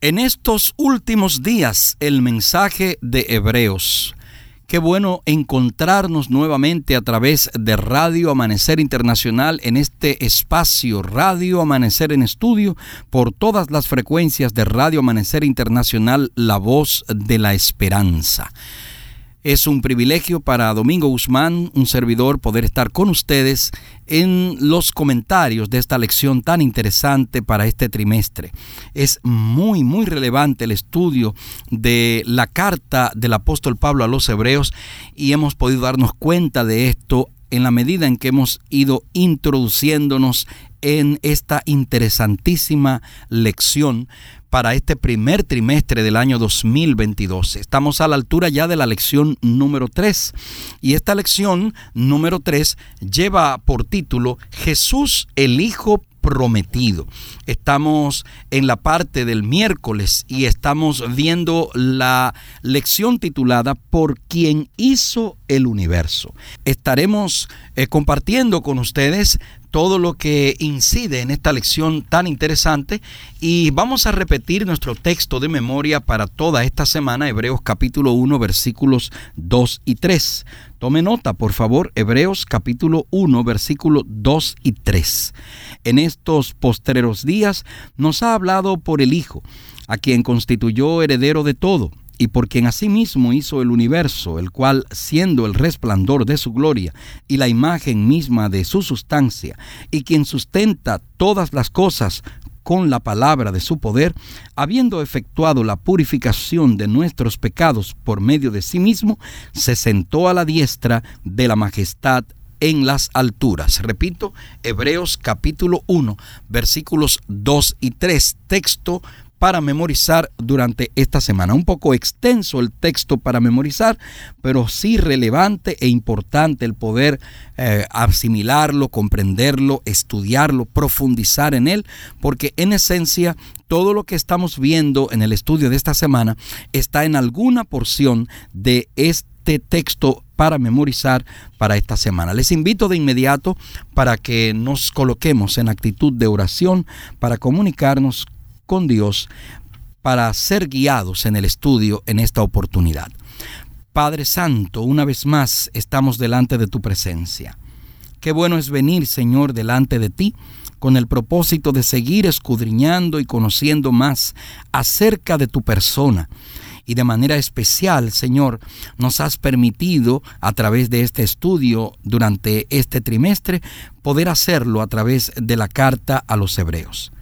En estos últimos días, el mensaje de Hebreos Qué bueno encontrarnos nuevamente a través de Radio Amanecer Internacional en este espacio Radio Amanecer en Estudio por todas las frecuencias de Radio Amanecer Internacional, la voz de la esperanza. Es un privilegio para Domingo Guzmán, un servidor, poder estar con ustedes en los comentarios de esta lección tan interesante para este trimestre. Es muy, muy relevante el estudio de la carta del apóstol Pablo a los hebreos y hemos podido darnos cuenta de esto en la medida en que hemos ido introduciéndonos en esta interesantísima lección para este primer trimestre del año 2022. Estamos a la altura ya de la lección número 3 y esta lección número 3 lleva por título Jesús el Hijo prometido. Estamos en la parte del miércoles y estamos viendo la lección titulada Por quien hizo el universo. Estaremos eh, compartiendo con ustedes todo lo que incide en esta lección tan interesante y vamos a repetir nuestro texto de memoria para toda esta semana, Hebreos capítulo 1 versículos 2 y 3. Tome nota, por favor, Hebreos capítulo 1 versículos 2 y 3. En estos postreros días nos ha hablado por el Hijo, a quien constituyó heredero de todo y por quien asimismo hizo el universo, el cual, siendo el resplandor de su gloria y la imagen misma de su sustancia, y quien sustenta todas las cosas con la palabra de su poder, habiendo efectuado la purificación de nuestros pecados por medio de sí mismo, se sentó a la diestra de la majestad en las alturas. Repito, Hebreos capítulo 1, versículos 2 y 3, texto para memorizar durante esta semana. Un poco extenso el texto para memorizar, pero sí relevante e importante el poder eh, asimilarlo, comprenderlo, estudiarlo, profundizar en él, porque en esencia todo lo que estamos viendo en el estudio de esta semana está en alguna porción de este texto para memorizar para esta semana. Les invito de inmediato para que nos coloquemos en actitud de oración para comunicarnos con Dios para ser guiados en el estudio en esta oportunidad. Padre Santo, una vez más estamos delante de tu presencia. Qué bueno es venir, Señor, delante de ti con el propósito de seguir escudriñando y conociendo más acerca de tu persona. Y de manera especial, Señor, nos has permitido a través de este estudio durante este trimestre poder hacerlo a través de la carta a los hebreos.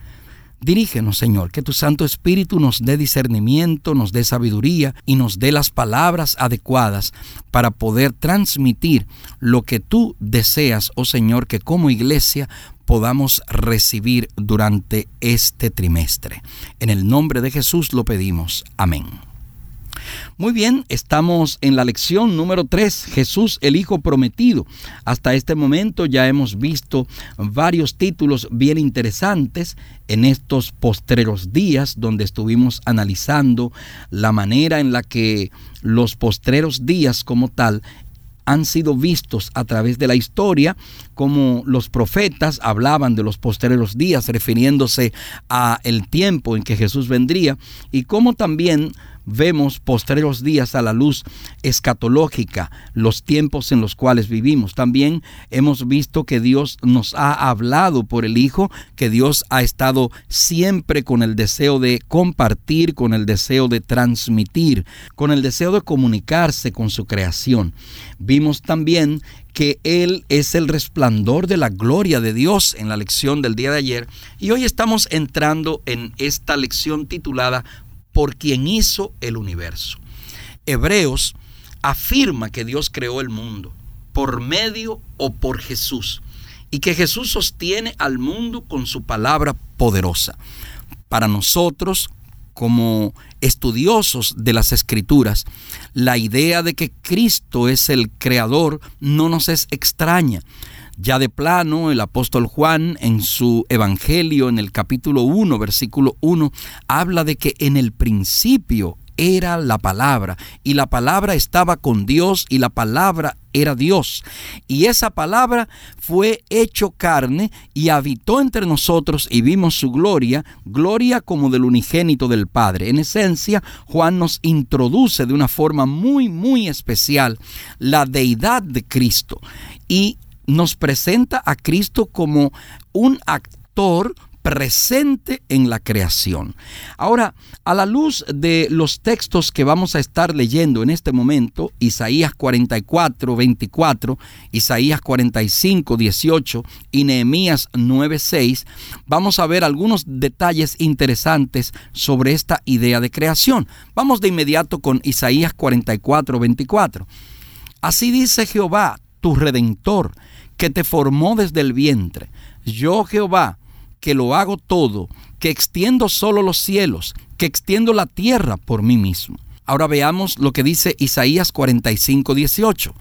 Dirígenos, Señor, que tu Santo Espíritu nos dé discernimiento, nos dé sabiduría y nos dé las palabras adecuadas para poder transmitir lo que tú deseas, oh Señor, que como iglesia podamos recibir durante este trimestre. En el nombre de Jesús lo pedimos. Amén. Muy bien, estamos en la lección número 3, Jesús el Hijo Prometido. Hasta este momento ya hemos visto varios títulos bien interesantes en estos postreros días donde estuvimos analizando la manera en la que los postreros días como tal han sido vistos a través de la historia, como los profetas hablaban de los postreros días, refiriéndose a el tiempo en que Jesús vendría, y como también vemos postreros días a la luz escatológica, los tiempos en los cuales vivimos. También hemos visto que Dios nos ha hablado por el Hijo, que Dios ha estado siempre con el deseo de compartir, con el deseo de transmitir, con el deseo de comunicarse con su creación. Vimos también que Él es el resplandor de la gloria de Dios en la lección del día de ayer. Y hoy estamos entrando en esta lección titulada por quien hizo el universo. Hebreos afirma que Dios creó el mundo por medio o por Jesús y que Jesús sostiene al mundo con su palabra poderosa. Para nosotros, como estudiosos de las escrituras, la idea de que Cristo es el creador no nos es extraña. Ya de plano, el apóstol Juan en su Evangelio, en el capítulo 1, versículo 1, habla de que en el principio era la palabra y la palabra estaba con Dios y la palabra era Dios. Y esa palabra fue hecho carne y habitó entre nosotros y vimos su gloria, gloria como del unigénito del Padre. En esencia, Juan nos introduce de una forma muy, muy especial la deidad de Cristo y nos presenta a Cristo como un actor presente en la creación. Ahora, a la luz de los textos que vamos a estar leyendo en este momento, Isaías 44, 24, Isaías 45, 18 y Nehemías 9, 6, vamos a ver algunos detalles interesantes sobre esta idea de creación. Vamos de inmediato con Isaías 44, 24. Así dice Jehová, tu redentor, que te formó desde el vientre. Yo Jehová, que lo hago todo, que extiendo solo los cielos, que extiendo la tierra por mí mismo. Ahora veamos lo que dice Isaías 45, 18.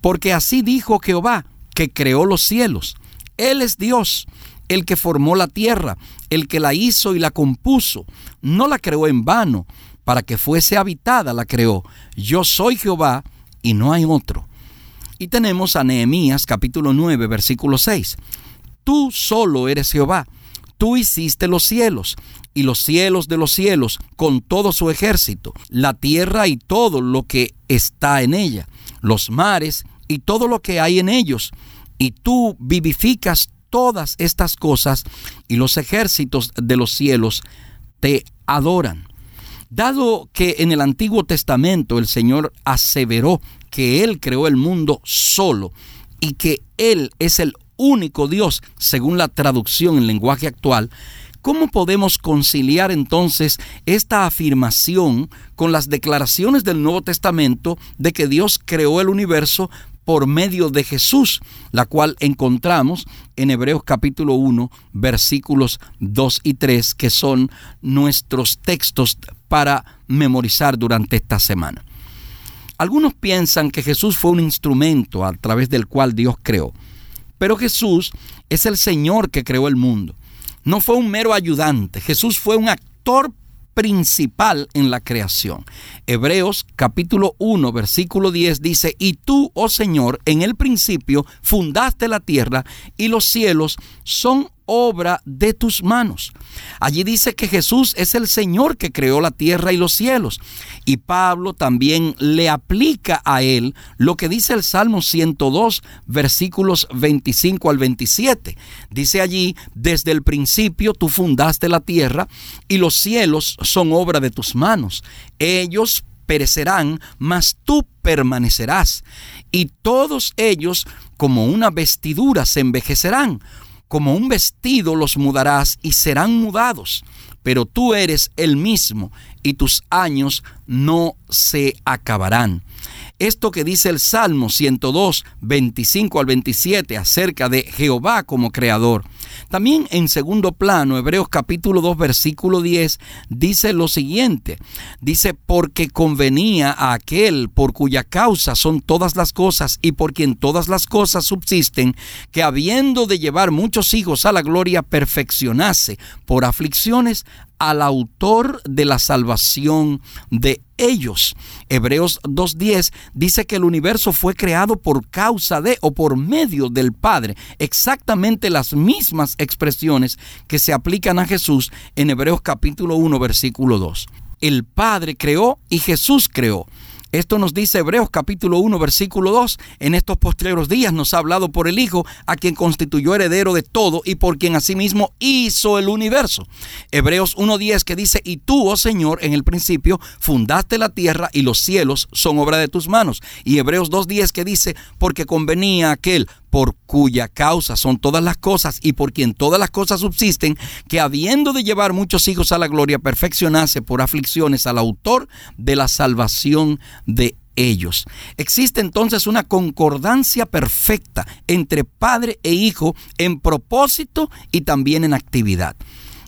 Porque así dijo Jehová, que creó los cielos. Él es Dios, el que formó la tierra, el que la hizo y la compuso. No la creó en vano, para que fuese habitada la creó. Yo soy Jehová y no hay otro. Y tenemos a Nehemías capítulo 9, versículo 6. Tú solo eres Jehová. Tú hiciste los cielos y los cielos de los cielos con todo su ejército, la tierra y todo lo que está en ella, los mares y todo lo que hay en ellos. Y tú vivificas todas estas cosas y los ejércitos de los cielos te adoran. Dado que en el Antiguo Testamento el Señor aseveró que Él creó el mundo solo y que Él es el único Dios, según la traducción en lenguaje actual, ¿cómo podemos conciliar entonces esta afirmación con las declaraciones del Nuevo Testamento de que Dios creó el universo por medio de Jesús, la cual encontramos en Hebreos capítulo 1, versículos 2 y 3, que son nuestros textos para memorizar durante esta semana. Algunos piensan que Jesús fue un instrumento a través del cual Dios creó. Pero Jesús es el Señor que creó el mundo. No fue un mero ayudante. Jesús fue un actor principal en la creación. Hebreos capítulo 1 versículo 10 dice, y tú, oh Señor, en el principio fundaste la tierra y los cielos son obra de tus manos. Allí dice que Jesús es el Señor que creó la tierra y los cielos. Y Pablo también le aplica a él lo que dice el Salmo 102, versículos 25 al 27. Dice allí, desde el principio tú fundaste la tierra y los cielos son obra de tus manos. Ellos perecerán, mas tú permanecerás. Y todos ellos como una vestidura se envejecerán como un vestido los mudarás y serán mudados, pero tú eres el mismo y tus años no se acabarán. Esto que dice el Salmo 102, 25 al 27 acerca de Jehová como creador también en segundo plano, Hebreos capítulo 2, versículo 10, dice lo siguiente. Dice, porque convenía a aquel por cuya causa son todas las cosas y por quien todas las cosas subsisten, que habiendo de llevar muchos hijos a la gloria, perfeccionase por aflicciones al autor de la salvación de ellos. Hebreos 2.10 dice que el universo fue creado por causa de o por medio del Padre. Exactamente las mismas expresiones que se aplican a Jesús en Hebreos capítulo 1 versículo 2. El Padre creó y Jesús creó. Esto nos dice Hebreos capítulo 1 versículo 2. En estos postreros días nos ha hablado por el Hijo, a quien constituyó heredero de todo y por quien asimismo hizo el universo. Hebreos 1.10 que dice, y tú, oh Señor, en el principio fundaste la tierra y los cielos son obra de tus manos. Y Hebreos 2.10 que dice, porque convenía aquel por cuya causa son todas las cosas y por quien todas las cosas subsisten, que habiendo de llevar muchos hijos a la gloria, perfeccionase por aflicciones al autor de la salvación de ellos. Existe entonces una concordancia perfecta entre padre e hijo en propósito y también en actividad.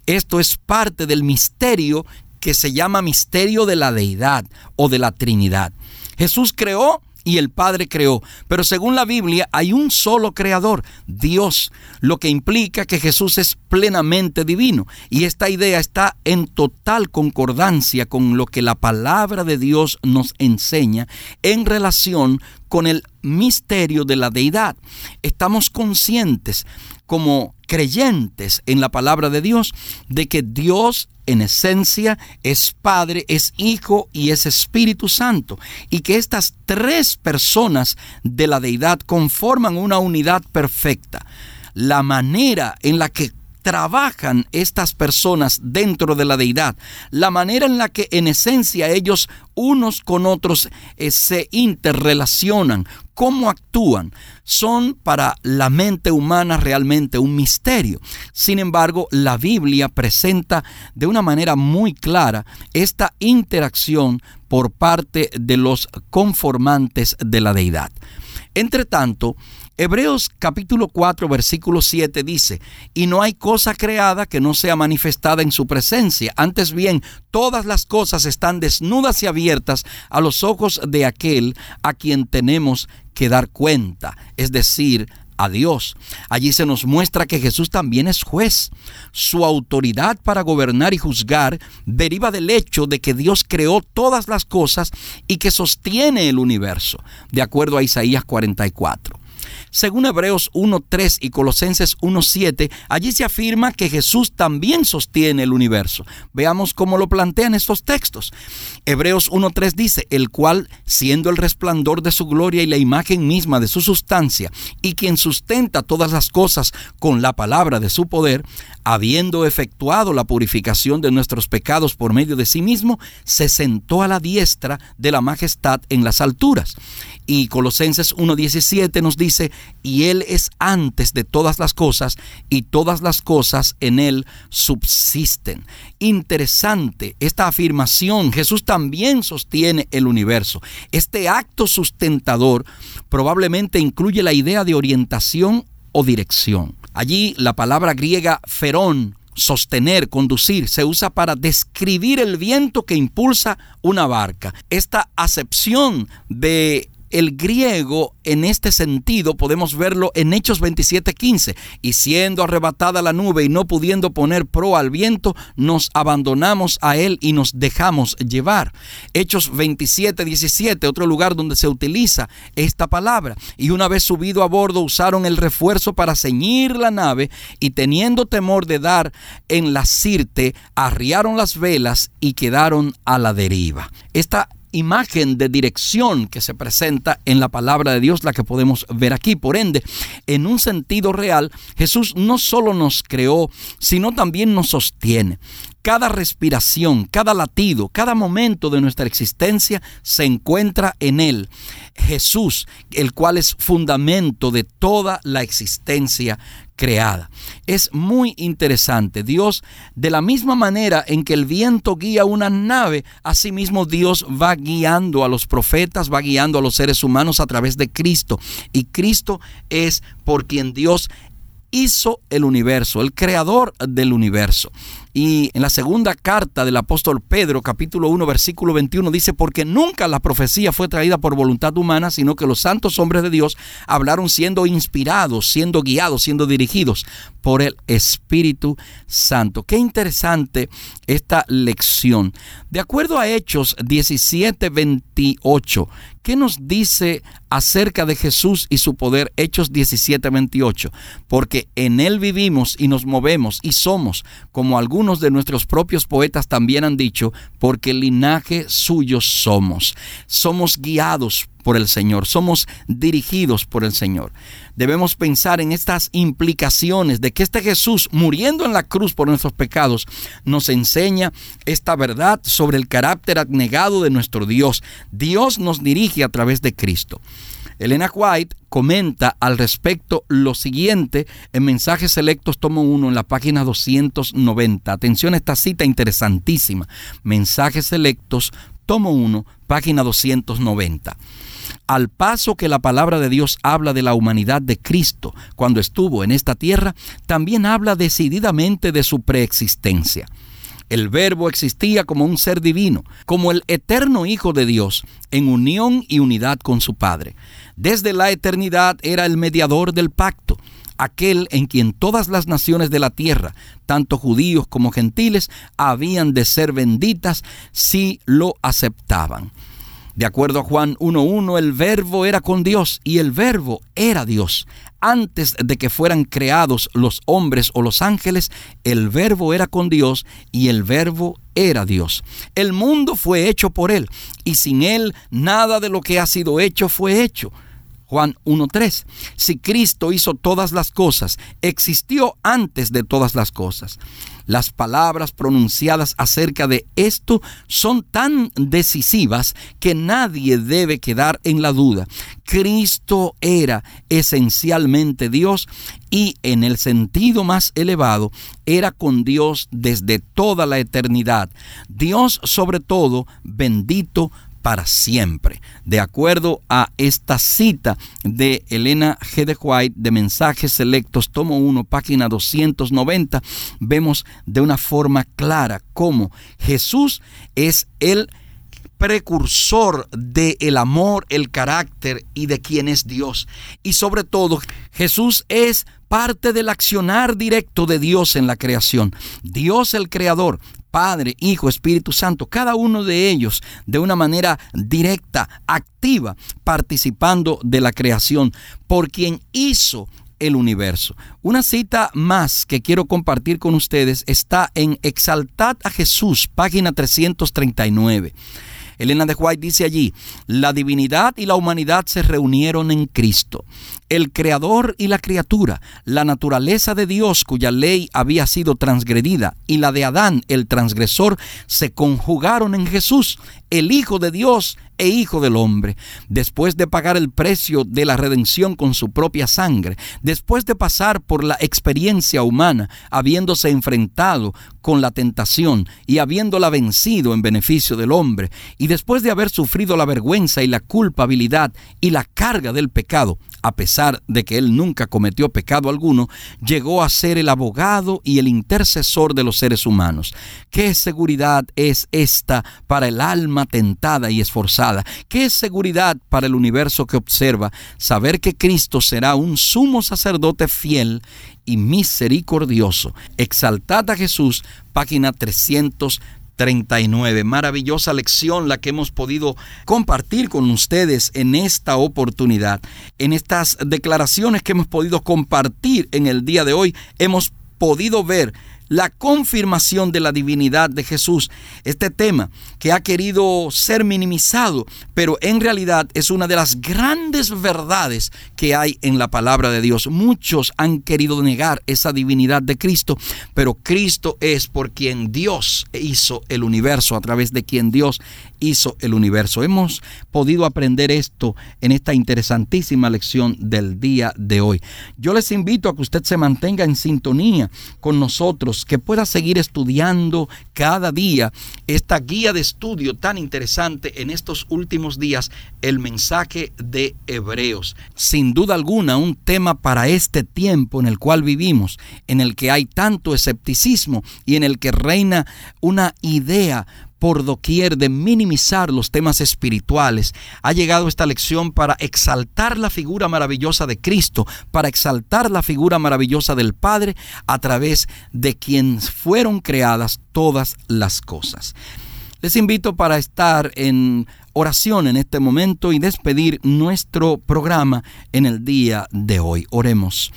Esto es parte del misterio que se llama misterio de la deidad o de la Trinidad. Jesús creó y el Padre creó. Pero según la Biblia hay un solo creador, Dios, lo que implica que Jesús es plenamente divino. Y esta idea está en total concordancia con lo que la palabra de Dios nos enseña en relación con el misterio de la deidad. Estamos conscientes como creyentes en la palabra de Dios de que Dios en esencia es Padre, es Hijo y es Espíritu Santo, y que estas tres personas de la deidad conforman una unidad perfecta. La manera en la que trabajan estas personas dentro de la deidad, la manera en la que en esencia ellos unos con otros eh, se interrelacionan, cómo actúan, son para la mente humana realmente un misterio. Sin embargo, la Biblia presenta de una manera muy clara esta interacción por parte de los conformantes de la deidad. Entre tanto, Hebreos capítulo 4 versículo 7 dice, y no hay cosa creada que no sea manifestada en su presencia. Antes bien, todas las cosas están desnudas y abiertas a los ojos de aquel a quien tenemos que dar cuenta, es decir, a Dios. Allí se nos muestra que Jesús también es juez. Su autoridad para gobernar y juzgar deriva del hecho de que Dios creó todas las cosas y que sostiene el universo, de acuerdo a Isaías 44. Según Hebreos 1.3 y Colosenses 1.7, allí se afirma que Jesús también sostiene el universo. Veamos cómo lo plantean estos textos. Hebreos 1.3 dice, el cual, siendo el resplandor de su gloria y la imagen misma de su sustancia, y quien sustenta todas las cosas con la palabra de su poder, habiendo efectuado la purificación de nuestros pecados por medio de sí mismo, se sentó a la diestra de la majestad en las alturas. Y Colosenses 1.17 nos dice, y Él es antes de todas las cosas, y todas las cosas en Él subsisten. Interesante esta afirmación. Jesús también sostiene el universo. Este acto sustentador probablemente incluye la idea de orientación o dirección. Allí la palabra griega ferón sostener, conducir, se usa para describir el viento que impulsa una barca. Esta acepción de el griego en este sentido podemos verlo en Hechos 27:15. Y siendo arrebatada la nube y no pudiendo poner pro al viento, nos abandonamos a él y nos dejamos llevar. Hechos 27:17, otro lugar donde se utiliza esta palabra. Y una vez subido a bordo usaron el refuerzo para ceñir la nave y teniendo temor de dar en la sirte, arriaron las velas y quedaron a la deriva. Esta imagen de dirección que se presenta en la palabra de Dios, la que podemos ver aquí. Por ende, en un sentido real, Jesús no solo nos creó, sino también nos sostiene. Cada respiración, cada latido, cada momento de nuestra existencia se encuentra en Él. Jesús, el cual es fundamento de toda la existencia creada. Es muy interesante. Dios, de la misma manera en que el viento guía una nave, asimismo Dios va guiando a los profetas, va guiando a los seres humanos a través de Cristo. Y Cristo es por quien Dios hizo el universo, el creador del universo. Y en la segunda carta del apóstol Pedro, capítulo 1, versículo 21, dice, porque nunca la profecía fue traída por voluntad humana, sino que los santos hombres de Dios hablaron siendo inspirados, siendo guiados, siendo dirigidos por el Espíritu Santo. Qué interesante esta lección. De acuerdo a Hechos 17, 28, ¿qué nos dice acerca de Jesús y su poder? Hechos 17, 28. Porque en Él vivimos y nos movemos y somos como algunos de nuestros propios poetas también han dicho, porque linaje suyo somos. Somos guiados por el Señor, somos dirigidos por el Señor. Debemos pensar en estas implicaciones de que este Jesús, muriendo en la cruz por nuestros pecados, nos enseña esta verdad sobre el carácter abnegado de nuestro Dios. Dios nos dirige a través de Cristo. Elena White comenta al respecto lo siguiente en Mensajes Selectos tomo 1 en la página 290. Atención a esta cita interesantísima. Mensajes Selectos tomo 1, página 290 al paso que la palabra de Dios habla de la humanidad de Cristo cuando estuvo en esta tierra, también habla decididamente de su preexistencia. El verbo existía como un ser divino, como el eterno Hijo de Dios, en unión y unidad con su Padre. Desde la eternidad era el mediador del pacto, aquel en quien todas las naciones de la tierra, tanto judíos como gentiles, habían de ser benditas si lo aceptaban. De acuerdo a Juan 1.1, el verbo era con Dios y el verbo era Dios. Antes de que fueran creados los hombres o los ángeles, el verbo era con Dios y el verbo era Dios. El mundo fue hecho por Él y sin Él nada de lo que ha sido hecho fue hecho. Juan 1.3. Si Cristo hizo todas las cosas, existió antes de todas las cosas. Las palabras pronunciadas acerca de esto son tan decisivas que nadie debe quedar en la duda. Cristo era esencialmente Dios y en el sentido más elevado era con Dios desde toda la eternidad. Dios sobre todo, bendito para siempre. De acuerdo a esta cita de Elena G. White de Mensajes Selectos, tomo 1, página 290, vemos de una forma clara cómo Jesús es el precursor del el amor, el carácter y de quién es Dios. Y sobre todo, Jesús es parte del accionar directo de Dios en la creación. Dios el creador Padre, Hijo, Espíritu Santo, cada uno de ellos de una manera directa, activa, participando de la creación, por quien hizo el universo. Una cita más que quiero compartir con ustedes está en Exaltad a Jesús, página 339. Elena de White dice allí, la divinidad y la humanidad se reunieron en Cristo. El creador y la criatura, la naturaleza de Dios cuya ley había sido transgredida y la de Adán, el transgresor, se conjugaron en Jesús, el Hijo de Dios e Hijo del Hombre, después de pagar el precio de la redención con su propia sangre, después de pasar por la experiencia humana, habiéndose enfrentado con la tentación y habiéndola vencido en beneficio del hombre, y después de haber sufrido la vergüenza y la culpabilidad y la carga del pecado, a pesar de que él nunca cometió pecado alguno, llegó a ser el abogado y el intercesor de los seres humanos. ¿Qué seguridad es esta para el alma tentada y esforzada? ¿Qué seguridad para el universo que observa saber que Cristo será un sumo sacerdote fiel y misericordioso? Exaltad a Jesús, página 300 39. Maravillosa lección la que hemos podido compartir con ustedes en esta oportunidad. En estas declaraciones que hemos podido compartir en el día de hoy, hemos podido ver la confirmación de la divinidad de Jesús. Este tema que ha querido ser minimizado, pero en realidad es una de las grandes verdades que hay en la palabra de Dios. Muchos han querido negar esa divinidad de Cristo, pero Cristo es por quien Dios hizo el universo, a través de quien Dios hizo el universo. Hemos podido aprender esto en esta interesantísima lección del día de hoy. Yo les invito a que usted se mantenga en sintonía con nosotros, que pueda seguir estudiando cada día esta guía de estudio tan interesante en estos últimos días, el mensaje de Hebreos. Sin duda alguna, un tema para este tiempo en el cual vivimos, en el que hay tanto escepticismo y en el que reina una idea por doquier de minimizar los temas espirituales. Ha llegado esta lección para exaltar la figura maravillosa de Cristo, para exaltar la figura maravillosa del Padre a través de quien fueron creadas todas las cosas. Les invito para estar en oración en este momento y despedir nuestro programa en el día de hoy. Oremos.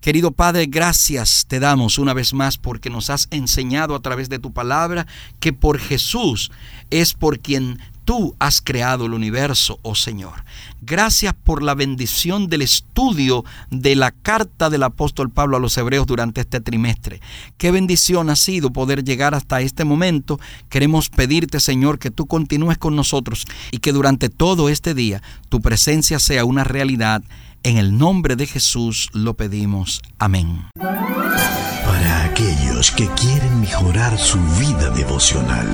Querido Padre, gracias te damos una vez más porque nos has enseñado a través de tu palabra que por Jesús es por quien tú has creado el universo, oh Señor. Gracias por la bendición del estudio de la carta del apóstol Pablo a los hebreos durante este trimestre. Qué bendición ha sido poder llegar hasta este momento. Queremos pedirte, Señor, que tú continúes con nosotros y que durante todo este día tu presencia sea una realidad en el nombre de Jesús lo pedimos. Amén. Para aquellos que quieren mejorar su vida devocional,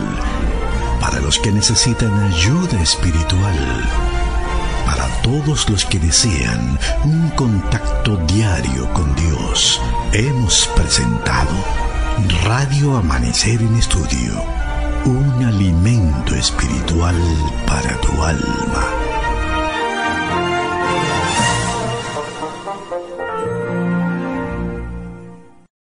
para los que necesitan ayuda espiritual, para todos los que desean un contacto diario con Dios. Hemos presentado Radio Amanecer en Estudio, un alimento espiritual para tu alma.